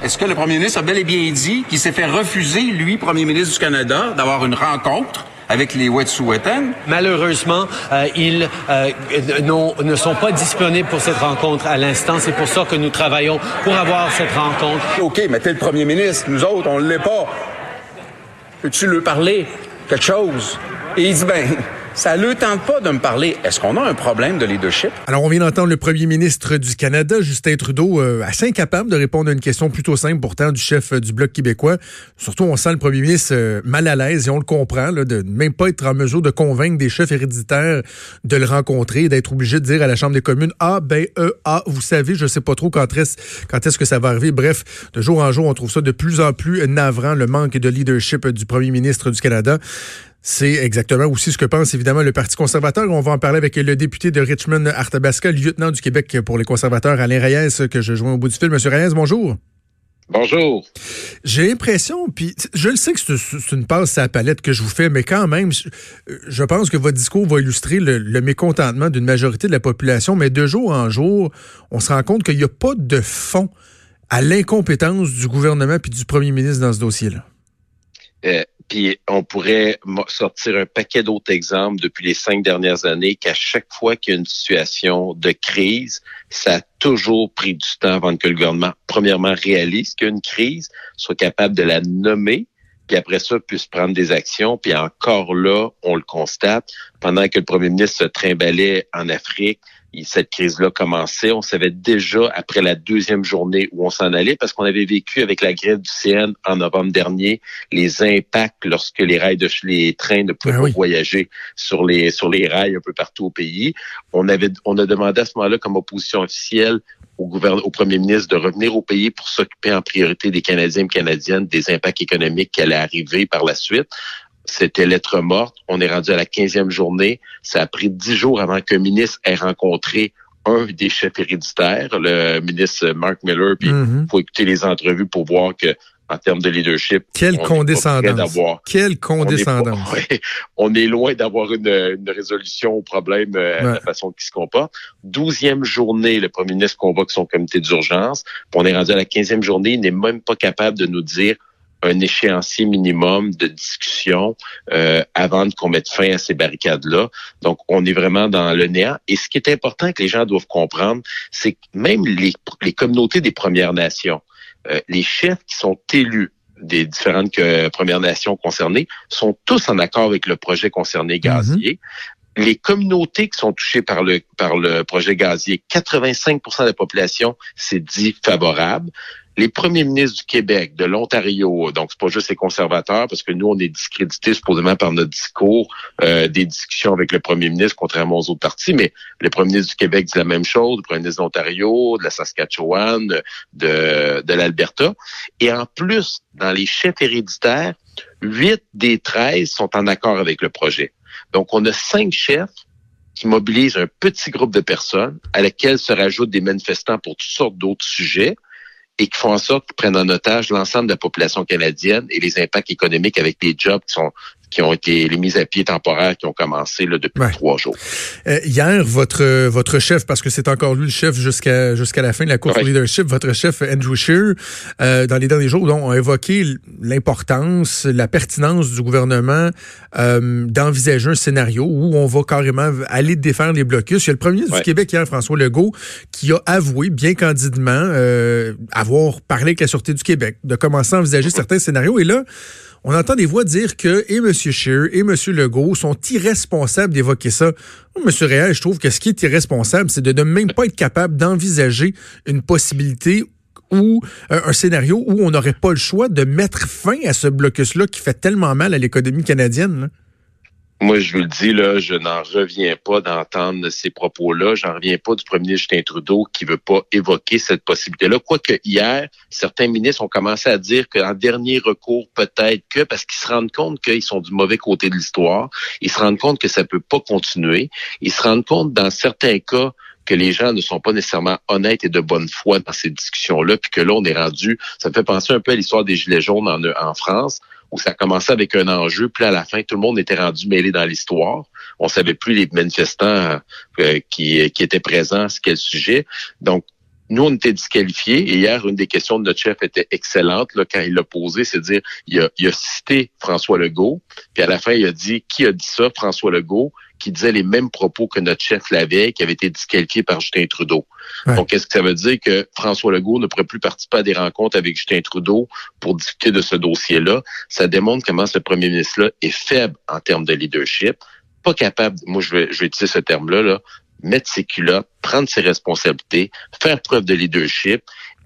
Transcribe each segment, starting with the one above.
Est-ce que le premier ministre a bel et bien dit qu'il s'est fait refuser, lui, premier ministre du Canada, d'avoir une rencontre avec les Wet'suwet'en? Malheureusement, euh, ils euh, ne sont pas disponibles pour cette rencontre à l'instant. C'est pour ça que nous travaillons pour avoir cette rencontre. OK, mais t'es le premier ministre. Nous autres, on ne l'est pas. Peux-tu lui parler quelque chose? Et il dit, ben, ça ne le tente pas de me parler. Est-ce qu'on a un problème de leadership? Alors, on vient d'entendre le premier ministre du Canada, Justin Trudeau, euh, assez incapable de répondre à une question plutôt simple pourtant du chef euh, du Bloc québécois. Surtout, on sent le premier ministre euh, mal à l'aise et on le comprend, là, de même pas être en mesure de convaincre des chefs héréditaires de le rencontrer, d'être obligé de dire à la Chambre des communes, ah, ben, euh, ah, vous savez, je sais pas trop quand est-ce que ça va arriver. Bref, de jour en jour, on trouve ça de plus en plus navrant, le manque de leadership du premier ministre du Canada. C'est exactement aussi ce que pense évidemment le Parti conservateur. On va en parler avec le député de Richmond, Arthabasca, lieutenant du Québec pour les conservateurs, Alain Reyes, que je joins au bout du fil. Monsieur Reyes, bonjour. Bonjour. J'ai l'impression, puis je le sais que c'est une passe à la palette que je vous fais, mais quand même, je pense que votre discours va illustrer le, le mécontentement d'une majorité de la population, mais de jour en jour, on se rend compte qu'il n'y a pas de fond à l'incompétence du gouvernement puis du premier ministre dans ce dossier-là. Euh, puis on pourrait sortir un paquet d'autres exemples depuis les cinq dernières années qu'à chaque fois qu'il y a une situation de crise, ça a toujours pris du temps avant que le gouvernement, premièrement, réalise qu'il y a une crise, soit capable de la nommer, puis après ça, puisse prendre des actions. Puis encore là, on le constate, pendant que le premier ministre se trimballait en Afrique, cette crise-là commençait. On savait déjà après la deuxième journée où on s'en allait parce qu'on avait vécu avec la grève du CN en novembre dernier les impacts lorsque les rails de les trains ne pouvaient ben pas voyager sur les sur les rails un peu partout au pays. On avait on a demandé à ce moment-là comme opposition officielle au gouvernement, au premier ministre de revenir au pays pour s'occuper en priorité des Canadiens et Canadiennes, des impacts économiques qui allaient arriver par la suite c'était lettre morte. On est rendu à la 15e journée. Ça a pris dix jours avant qu'un ministre ait rencontré un des chefs héréditaires, le ministre Mark Miller. Puis il mm-hmm. faut écouter les entrevues pour voir que en termes de leadership. Quelle condescendance. Quelle condescendance. On est, loin d'avoir une, résolution au problème euh, de la façon qu'il se comporte. Douzième journée, le premier ministre convoque son comité d'urgence. On est rendu à la quinzième journée. Il n'est même pas capable de nous dire un échéancier minimum de discussion euh, avant qu'on mette fin à ces barricades-là. Donc, on est vraiment dans le néant. Et ce qui est important que les gens doivent comprendre, c'est que même les, les communautés des Premières Nations, euh, les chefs qui sont élus des différentes euh, Premières Nations concernées sont tous en accord avec le projet concerné gazier. Mm-hmm. Les communautés qui sont touchées par le par le projet gazier, 85% de la population s'est dit favorable les premiers ministres du Québec, de l'Ontario, donc c'est pas juste les conservateurs, parce que nous, on est discrédités supposément par notre discours euh, des discussions avec le premier ministre, contrairement aux autres partis, mais le premier ministre du Québec dit la même chose, le premier ministre de l'Ontario, de la Saskatchewan, de, de l'Alberta. Et en plus, dans les chefs héréditaires, huit des treize sont en accord avec le projet. Donc, on a cinq chefs qui mobilisent un petit groupe de personnes à laquelle se rajoutent des manifestants pour toutes sortes d'autres sujets et qui font en sorte qu'ils prennent en otage l'ensemble de la population canadienne et les impacts économiques avec les jobs qui sont qui ont été les mises à pied temporaires qui ont commencé là, depuis trois jours. Euh, hier, votre votre chef, parce que c'est encore lui le chef jusqu'à jusqu'à la fin de la course au leadership, votre chef Andrew Scheer, euh, dans les derniers jours, donc, a évoqué l'importance, la pertinence du gouvernement euh, d'envisager un scénario où on va carrément aller défaire les blocus. Il y a le premier ministre du Québec hier, François Legault, qui a avoué bien candidement avoir parlé avec la Sûreté du Québec, de commencer à envisager certains scénarios. Et là, on entend des voix dire que et M. Scheer et M. Legault sont irresponsables d'évoquer ça. M. Réal, je trouve que ce qui est irresponsable, c'est de ne même pas être capable d'envisager une possibilité ou euh, un scénario où on n'aurait pas le choix de mettre fin à ce blocus-là qui fait tellement mal à l'économie canadienne. Moi, je vous le dis, là, je n'en reviens pas d'entendre ces propos-là. J'en reviens pas du premier ministre Justin Trudeau qui veut pas évoquer cette possibilité-là. Quoique hier, certains ministres ont commencé à dire qu'en dernier recours, peut-être que, parce qu'ils se rendent compte qu'ils sont du mauvais côté de l'histoire, ils se rendent compte que ça peut pas continuer. Ils se rendent compte, dans certains cas, que les gens ne sont pas nécessairement honnêtes et de bonne foi dans ces discussions-là, puis que là, on est rendu, ça me fait penser un peu à l'histoire des Gilets jaunes en, en France, où ça commençait avec un enjeu, puis à la fin, tout le monde était rendu mêlé dans l'histoire. On savait plus les manifestants euh, qui, étaient présents, quel sujet. Donc, nous, on était disqualifiés. Et hier, une des questions de notre chef était excellente là, quand il l'a posé, c'est dire, il a, il a cité François Legault, puis à la fin, il a dit, qui a dit ça? François Legault qui disait les mêmes propos que notre chef l'avait, qui avait été disqualifié par Justin Trudeau. Donc, est-ce que ça veut dire que François Legault ne pourrait plus participer à des rencontres avec Justin Trudeau pour discuter de ce dossier-là? Ça démontre comment ce premier ministre-là est faible en termes de leadership, pas capable, moi je vais, je vais utiliser ce terme-là, là, mettre ses culottes, prendre ses responsabilités, faire preuve de leadership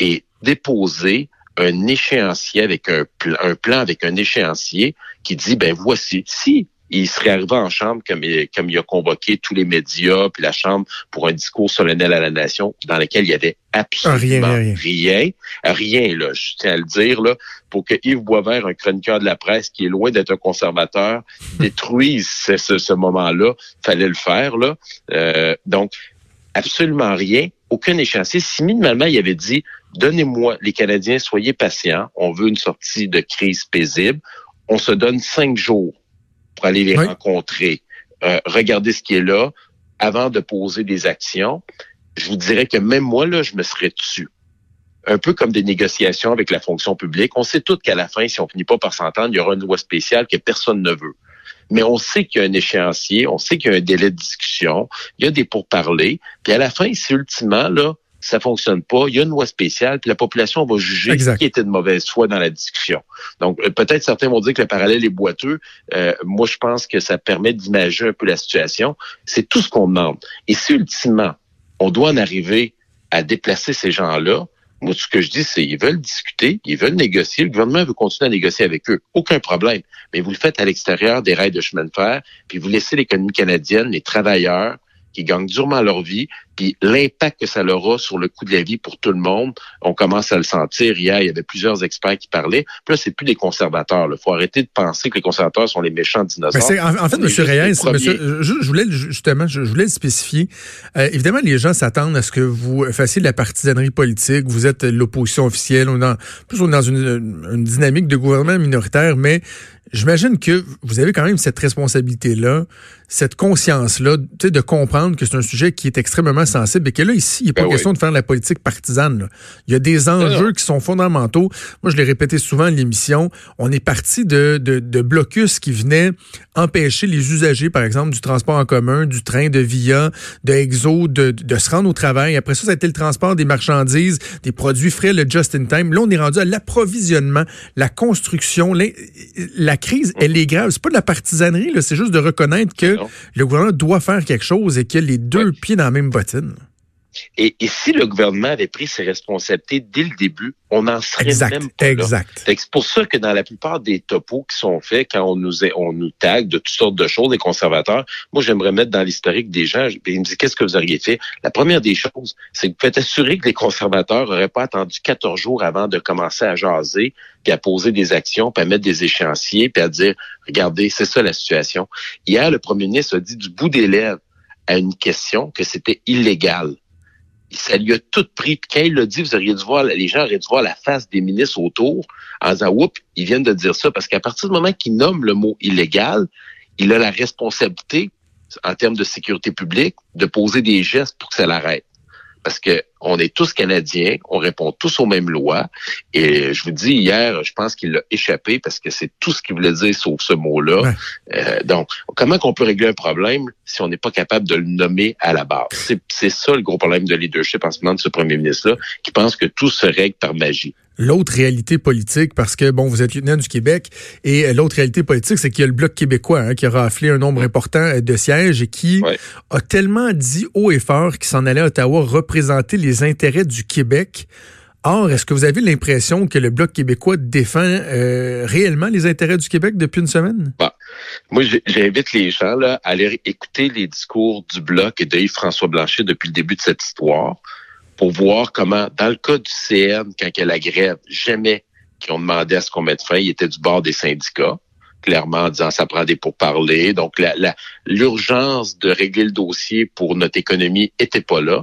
et déposer un échéancier avec un, un plan avec un échéancier qui dit ben voici si il serait arrivé en chambre comme il, comme il a convoqué tous les médias puis la chambre pour un discours solennel à la nation dans lequel il y avait absolument rien, rien, rien, là, je tiens à le dire là, pour que Yves Boisvert, un chroniqueur de la presse qui est loin d'être un conservateur, détruise ce, ce, ce moment-là, fallait le faire là. Euh, donc absolument rien, aucun échéancier. Si minimalement il avait dit donnez-moi les Canadiens, soyez patients, on veut une sortie de crise paisible, on se donne cinq jours pour aller les oui. rencontrer, euh, regarder ce qui est là, avant de poser des actions, je vous dirais que même moi, là, je me serais dessus. Un peu comme des négociations avec la fonction publique. On sait tous qu'à la fin, si on finit pas par s'entendre, il y aura une loi spéciale que personne ne veut. Mais on sait qu'il y a un échéancier, on sait qu'il y a un délai de discussion, il y a des pourparlers. Puis à la fin, si ultimement, là, ça fonctionne pas, il y a une loi spéciale, puis la population va juger exact. qui était de mauvaise foi dans la discussion. Donc, euh, peut-être certains vont dire que le parallèle est boiteux. Euh, moi, je pense que ça permet d'imaginer un peu la situation. C'est tout ce qu'on demande. Et si ultimement, on doit en arriver à déplacer ces gens-là, moi, ce que je dis, c'est ils veulent discuter, ils veulent négocier. Le gouvernement veut continuer à négocier avec eux. Aucun problème. Mais vous le faites à l'extérieur des rails de chemin de fer, puis vous laissez l'économie canadienne, les travailleurs, qui gagnent durement leur vie, puis l'impact que ça leur a sur le coût de la vie pour tout le monde, on commence à le sentir. Hier, il y avait plusieurs experts qui parlaient. Puis là, c'est plus des conservateurs. Il faut arrêter de penser que les conservateurs sont les méchants dinosaures. En, en, fait, M. Reyes, monsieur, je, je, voulais justement, je, je voulais le spécifier. Euh, évidemment, les gens s'attendent à ce que vous fassiez de la partisanerie politique. Vous êtes l'opposition officielle. On est dans, plus on est dans une, une dynamique de gouvernement minoritaire, mais J'imagine que vous avez quand même cette responsabilité-là, cette conscience-là, de comprendre que c'est un sujet qui est extrêmement sensible et que là, ici, il n'est pas ben question oui. de faire de la politique partisane. Là. Il y a des enjeux qui sont fondamentaux. Moi, je l'ai répété souvent à l'émission, on est parti de, de, de, blocus qui venaient empêcher les usagers, par exemple, du transport en commun, du train, de via, de exo, de, de se rendre au travail. Après ça, ça a été le transport des marchandises, des produits frais, le just-in-time. Là, on est rendu à l'approvisionnement, la construction, la crise, elle est grave. C'est pas de la partisanerie, c'est juste de reconnaître que le gouvernement doit faire quelque chose et qu'il a les deux pieds dans la même bottine. Et, et, si le gouvernement avait pris ses responsabilités dès le début, on n'en serait exact, même pas exact. là. C'est pour ça que dans la plupart des topos qui sont faits, quand on nous, est, on nous tague de toutes sortes de choses, les conservateurs, moi j'aimerais mettre dans l'historique des gens, ils me disent qu'est-ce que vous auriez fait? La première des choses, c'est que vous faites assurer que les conservateurs n'auraient pas attendu 14 jours avant de commencer à jaser, puis à poser des actions, puis à mettre des échéanciers, puis à dire, regardez, c'est ça la situation. Hier, le premier ministre a dit du bout des lèvres à une question que c'était illégal ça lui a tout pris. Puis quand il l'a dit, vous auriez dû voir, les gens auraient dû voir la face des ministres autour en disant, oups, ils viennent de dire ça. Parce qu'à partir du moment qu'il nomme le mot illégal, il a la responsabilité, en termes de sécurité publique, de poser des gestes pour que ça l'arrête. Parce que on est tous Canadiens, on répond tous aux mêmes lois. Et je vous dis, hier, je pense qu'il l'a échappé parce que c'est tout ce qu'il voulait dire sauf ce mot-là. Ouais. Euh, donc, comment qu'on peut régler un problème si on n'est pas capable de le nommer à la base? C'est ça le gros problème de leadership en ce moment de ce premier ministre-là, qui pense que tout se règle par magie l'autre réalité politique, parce que, bon, vous êtes lieutenant du Québec, et l'autre réalité politique, c'est qu'il y a le Bloc québécois hein, qui a raflé un nombre important de sièges et qui ouais. a tellement dit haut et fort qu'il s'en allait à Ottawa représenter les intérêts du Québec Or, est-ce que vous avez l'impression que le Bloc québécois défend euh, réellement les intérêts du Québec depuis une semaine? Bah, moi, j'invite les gens là, à aller écouter les discours du Bloc et de Yves-François Blanchet depuis le début de cette histoire pour voir comment, dans le cas du CN, quand il y a la grève, jamais qu'ils ont demandé à ce qu'on mette fin, il était du bord des syndicats clairement en disant ça prend des pourparlers. Donc, l'urgence de régler le dossier pour notre économie était pas là.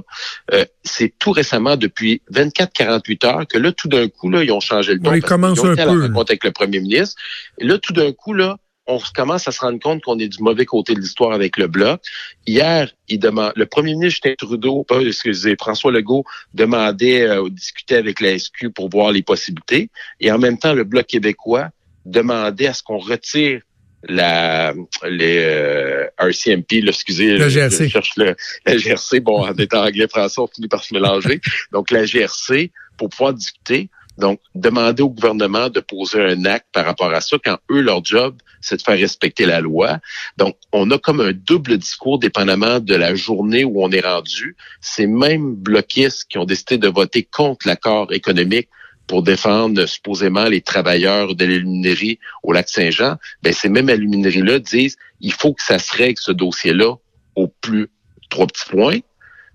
Euh, c'est tout récemment, depuis 24-48 heures, que là, tout d'un coup, là, ils ont changé le ton. ils commencent un peu. avec le premier ministre. Et là, tout d'un coup, là, on commence à se rendre compte qu'on est du mauvais côté de l'histoire avec le bloc. Hier, il demande, le premier ministre Justin Trudeau, pas excusez, François Legault demandait, euh, discuter avec la SQ pour voir les possibilités. Et en même temps, le bloc québécois demandait à ce qu'on retire la les euh, RCMP, là, excusez, la GRC. Je cherche le, la GRC, bon, en étant anglais français, on finit par se mélanger. Donc la GRC pour pouvoir discuter. Donc, demander au gouvernement de poser un acte par rapport à ça quand eux, leur job, c'est de faire respecter la loi. Donc, on a comme un double discours dépendamment de la journée où on est rendu. Ces mêmes bloquistes qui ont décidé de voter contre l'accord économique pour défendre supposément les travailleurs de l'aluminerie au lac Saint-Jean, ben ces mêmes alumineries-là disent il faut que ça se règle ce dossier-là au plus trois petits points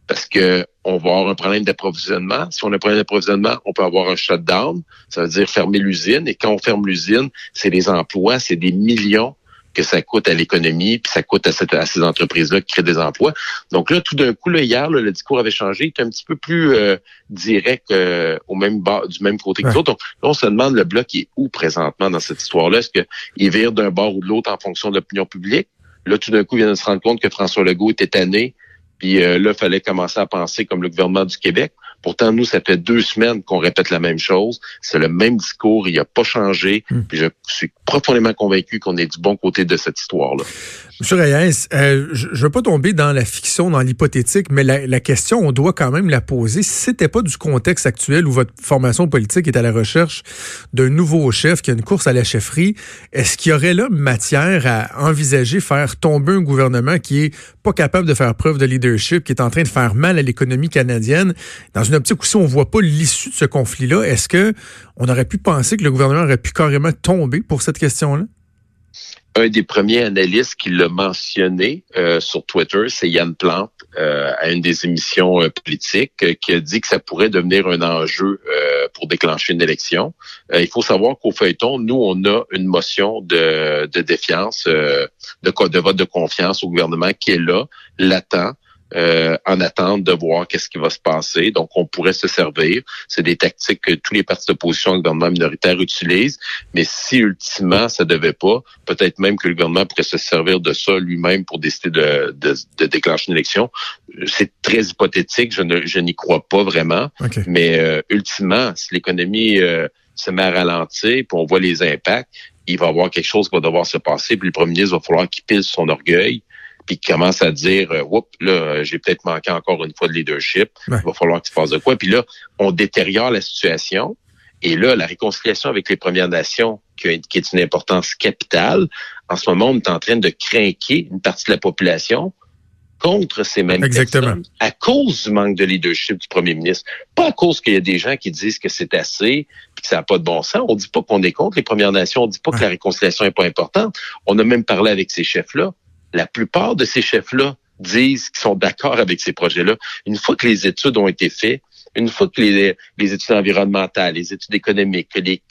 parce que on va avoir un problème d'approvisionnement. Si on a un problème d'approvisionnement, on peut avoir un shutdown. Ça veut dire fermer l'usine. Et quand on ferme l'usine, c'est des emplois, c'est des millions que ça coûte à l'économie, puis ça coûte à, ces entreprises-là qui créent des emplois. Donc là, tout d'un coup, là, hier, le discours avait changé, il était un petit peu plus euh, direct euh, au même bas, du même côté que l'autre. Donc là, on se demande le bloc est où présentement dans cette histoire-là? Est-ce qu'il vire d'un bord ou de l'autre en fonction de l'opinion publique? Là, tout d'un coup, il vient de se rendre compte que François Legault était tanné, puis euh, là, il fallait commencer à penser comme le gouvernement du Québec. Pourtant, nous, ça fait deux semaines qu'on répète la même chose. C'est le même discours, il n'a pas changé. Hmm. Puis je suis profondément convaincu qu'on est du bon côté de cette histoire-là. Monsieur Reyes, euh, je ne veux pas tomber dans la fiction, dans l'hypothétique, mais la, question, on doit quand même la poser. Si c'était pas du contexte actuel où votre formation politique est à la recherche d'un nouveau chef qui a une course à la chefferie, est-ce qu'il y aurait là matière à envisager faire tomber un gouvernement qui est pas capable de faire preuve de leadership, qui est en train de faire mal à l'économie canadienne, dans une optique où si on voit pas l'issue de ce conflit-là, est-ce que on aurait pu penser que le gouvernement aurait pu carrément tomber pour cette question-là? Un des premiers analystes qui l'a mentionné euh, sur Twitter, c'est Yann Plante, euh, à une des émissions euh, politiques, qui a dit que ça pourrait devenir un enjeu pour déclencher une élection. il faut savoir qu'au feuilleton, nous, on a une motion de, défiance, de, de vote de confiance au gouvernement qui est là, l'attend. Euh, en attente de voir qu'est-ce qui va se passer. Donc, on pourrait se servir. C'est des tactiques que tous les partis d'opposition au gouvernement minoritaire utilisent. Mais si ultimement ça devait pas, peut-être même que le gouvernement pourrait se servir de ça lui-même pour décider de, de, déclencher une élection. C'est très hypothétique. Je ne, je n'y crois pas vraiment. Mais euh, ultimement, si l'économie euh, se met à ralentir, puis on voit les impacts, il va y avoir quelque chose qui va devoir se passer, puis le premier ministre va falloir qu'il pile son orgueil, puis qui commence à dire euh, Oups, là, j'ai peut-être manqué encore une fois de leadership, il va falloir qu'il fasse de quoi. Puis là, on détériore la situation. Et là, la réconciliation avec les Premières Nations, qui, est une importance capitale, en ce moment, on est en train de craquer une partie de la population contre ces mêmes personnes à cause du manque de leadership du premier ministre. Pas à cause qu'il y a des gens qui disent que c'est assez puis que ça n'a pas de bon sens. On dit pas qu'on est contre les Premières Nations, on dit pas que la réconciliation est pas importante. On a même parlé avec ces chefs-là la plupart de ces chefs-là disent qu'ils sont d'accord avec ces projets-là. Une fois que les études ont été faites, une fois que les, études environnementales, les études économiques, que les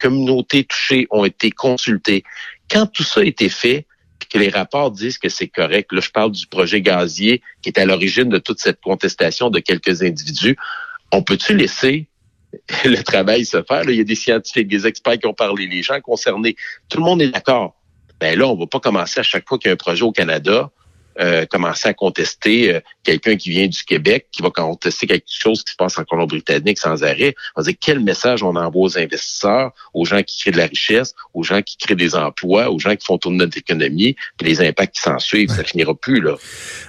communautés touchées ont été consultées, quand tout ça a été fait, que les rapports disent que c'est correct, là je parle du projet gazier qui est à l'origine de toute cette contestation de quelques individus, on peut-tu laisser le travail se faire? il y a des scientifiques, des experts qui ont parlé, les gens concernés, tout le monde est d'accord ben là, on va pas commencer à chaque fois qu'il y a un projet au Canada, euh, commencer à contester euh, quelqu'un qui vient du Québec, qui va contester quelque chose qui se passe en Colombie-Britannique sans arrêt. On va dire quel message on envoie aux investisseurs, aux gens qui créent de la richesse, aux gens qui créent des emplois, aux gens qui font tourner notre économie, puis les impacts qui s'en suivent, ça finira plus là.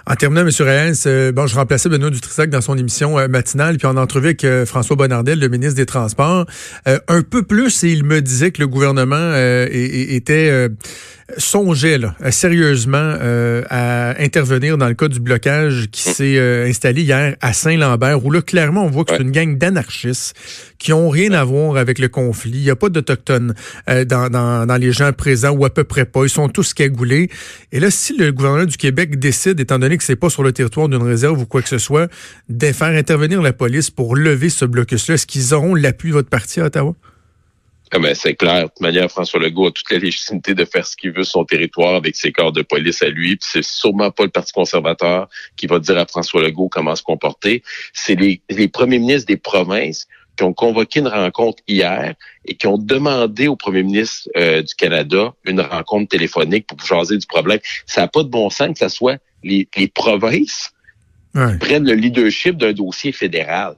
En terminant, M. Reyes, euh, bon, je remplaçais Benoît Dutrisac dans son émission matinale, puis en entrevue avec François Bonnardel, le ministre des Transports, un peu plus, et il me disait que le gouvernement était songeait là, sérieusement euh, à intervenir dans le cas du blocage qui mm. s'est euh, installé hier à Saint-Lambert, où là, clairement, on voit que c'est une gang d'anarchistes qui ont rien à voir avec le conflit. Il n'y a pas d'Autochtones euh, dans, dans, dans, les gens présents, ou à peu près pas. Ils sont tous cagoulés. Et là, si le gouvernement du Québec décide, étant donné que c'est pas sur le territoire d'une réserve ou quoi que ce soit, de faire intervenir la police pour lever ce blocus-là, est-ce qu'ils auront l'appui de votre parti à Ottawa? Ah ben, c'est clair. De toute manière, François Legault a toute la légitimité de faire ce qu'il veut sur son territoire avec ses corps de police à lui. Puis c'est sûrement pas le Parti conservateur qui va dire à François Legault comment se comporter. C'est les, les premiers ministres des provinces qui ont convoqué une rencontre hier et qui ont demandé au premier ministre euh, du Canada une rencontre téléphonique pour jaser du problème. Ça n'a pas de bon sens que ce soit les, les provinces qui prennent le leadership d'un dossier fédéral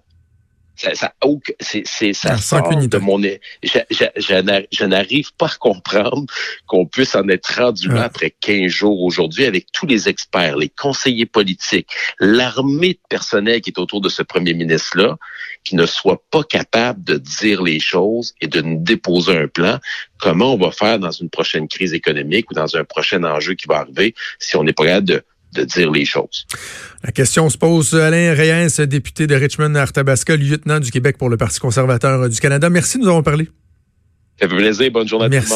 ça, ça, c'est, ça sort de mon... Je, je, n'arrive pas à comprendre qu'on puisse en être rendu là après 15 jours aujourd'hui avec tous les experts, les conseillers politiques, l'armée de personnel qui est autour de ce premier ministre-là, qui ne soit pas capable de dire les choses et de nous déposer un plan. Comment on va faire dans une prochaine crise économique ou dans un prochain enjeu qui va arriver si on n'est pas capable de de dire les choses. La question se pose. Alain Reyes, député de Richmond-Arthabasca, lieutenant du Québec pour le Parti conservateur du Canada. Merci, nous avons parlé. Ça fait plaisir. Bonne journée à tout le monde.